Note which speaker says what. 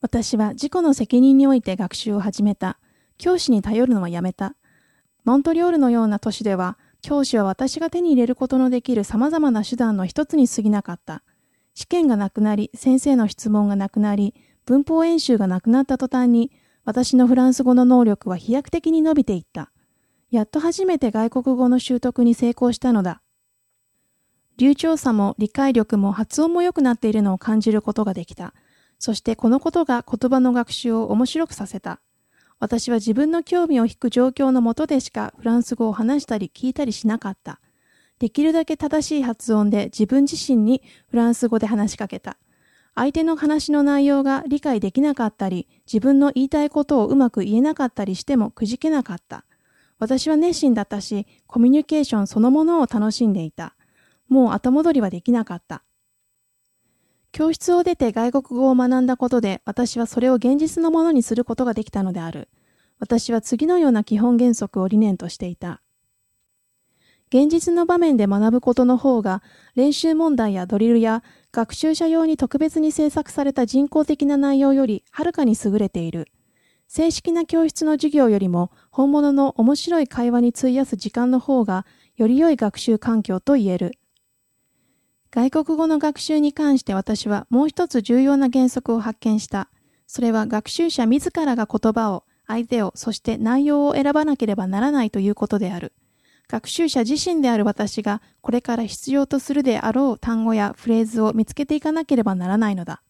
Speaker 1: 私は自己の責任において学習を始めた。教師に頼るのはやめた。モントリオールのような都市では、教師は私が手に入れることのできる様々な手段の一つに過ぎなかった。試験がなくなり、先生の質問がなくなり、文法演習がなくなった途端に、私のフランス語の能力は飛躍的に伸びていった。やっと初めて外国語の習得に成功したのだ。流暢さも理解力も発音も良くなっているのを感じることができた。そしてこのことが言葉の学習を面白くさせた。私は自分の興味を引く状況のもとでしかフランス語を話したり聞いたりしなかった。できるだけ正しい発音で自分自身にフランス語で話しかけた。相手の話の内容が理解できなかったり、自分の言いたいことをうまく言えなかったりしてもくじけなかった。私は熱心だったし、コミュニケーションそのものを楽しんでいた。もう後戻りはできなかった。教室を出て外国語を学んだことで、私はそれを現実のものにすることができたのである。私は次のような基本原則を理念としていた。現実の場面で学ぶことの方が、練習問題やドリルや学習者用に特別に制作された人工的な内容よりはるかに優れている。正式な教室の授業よりも本物の面白い会話に費やす時間の方がより良い学習環境と言える。外国語の学習に関して私はもう一つ重要な原則を発見した。それは学習者自らが言葉を、相手を、そして内容を選ばなければならないということである。学習者自身である私がこれから必要とするであろう単語やフレーズを見つけていかなければならないのだ。